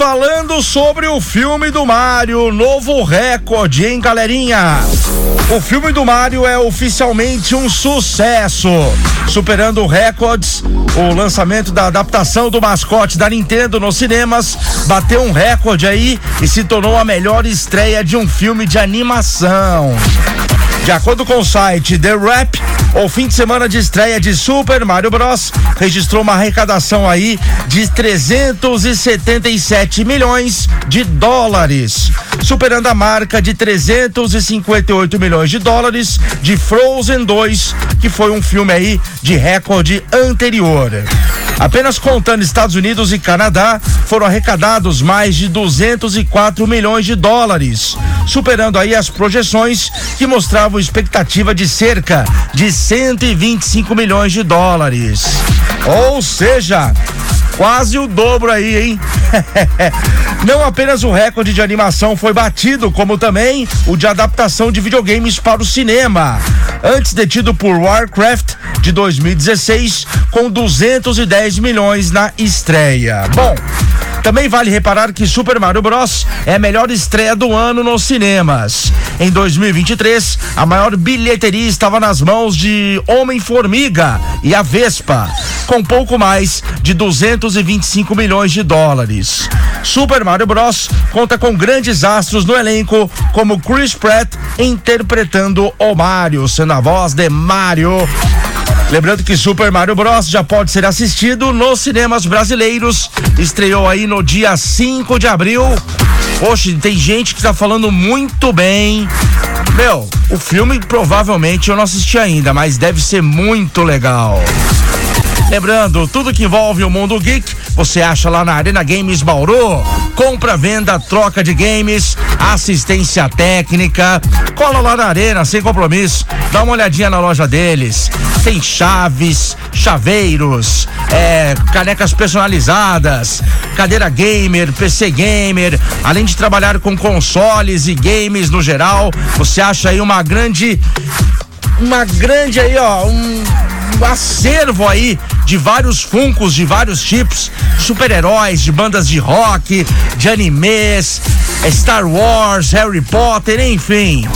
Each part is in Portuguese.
Falando sobre o filme do Mario, novo recorde, hein, galerinha? O filme do Mario é oficialmente um sucesso, superando recordes. O lançamento da adaptação do mascote da Nintendo nos cinemas bateu um recorde aí e se tornou a melhor estreia de um filme de animação. De acordo com o site The Rap, o fim de semana de estreia de Super Mario Bros. registrou uma arrecadação aí de 377 milhões de dólares, superando a marca de 358 milhões de dólares de Frozen 2, que foi um filme aí de recorde anterior. Apenas contando Estados Unidos e Canadá, foram arrecadados mais de 204 milhões de dólares, superando aí as projeções que mostravam expectativa de cerca de 125 milhões de dólares. Ou seja, quase o dobro aí, hein? Não apenas o recorde de animação foi batido, como também o de adaptação de videogames para o cinema. Antes detido por Warcraft de 2016, com 210 milhões na estreia. Bom, também vale reparar que Super Mario Bros. é a melhor estreia do ano nos cinemas. Em 2023, a maior bilheteria estava nas mãos de Homem-Formiga e a Vespa, com pouco mais de 225 milhões de dólares. Super Mario Bros. conta com grandes astros no elenco, como Chris Pratt interpretando o Mario, sendo a voz de Mario. Lembrando que Super Mario Bros. já pode ser assistido nos cinemas brasileiros. Estreou aí no dia 5 de abril. Poxa, tem gente que tá falando muito bem. Meu, o filme provavelmente eu não assisti ainda, mas deve ser muito legal. Lembrando, tudo que envolve o mundo geek, você acha lá na Arena Games Bauru. Compra, venda, troca de games, assistência técnica. Cola lá na Arena, sem compromisso. Dá uma olhadinha na loja deles. Tem chaves, chaveiros, é, canecas personalizadas, cadeira gamer, PC gamer, além de trabalhar com consoles e games no geral. Você acha aí uma grande. Uma grande aí, ó. Um, acervo aí de vários funcos de vários tipos, super-heróis, de bandas de rock, de animes, Star Wars, Harry Potter, enfim.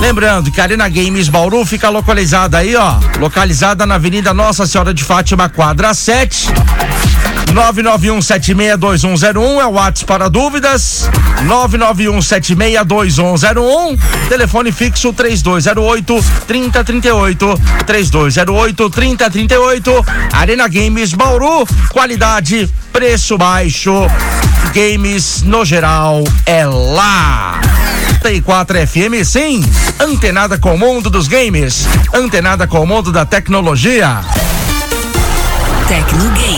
Lembrando que a Arena Games Bauru fica localizada aí, ó, localizada na Avenida Nossa Senhora de Fátima, quadra 7. 991762101 é o WhatsApp para dúvidas. 991762101. Telefone fixo 3208 3038. 3208 3038. Arena Games Bauru. Qualidade, preço baixo. Games no geral é lá. 94 FM, sim. Antenada com o mundo dos games. Antenada com o mundo da tecnologia. Tecnogame.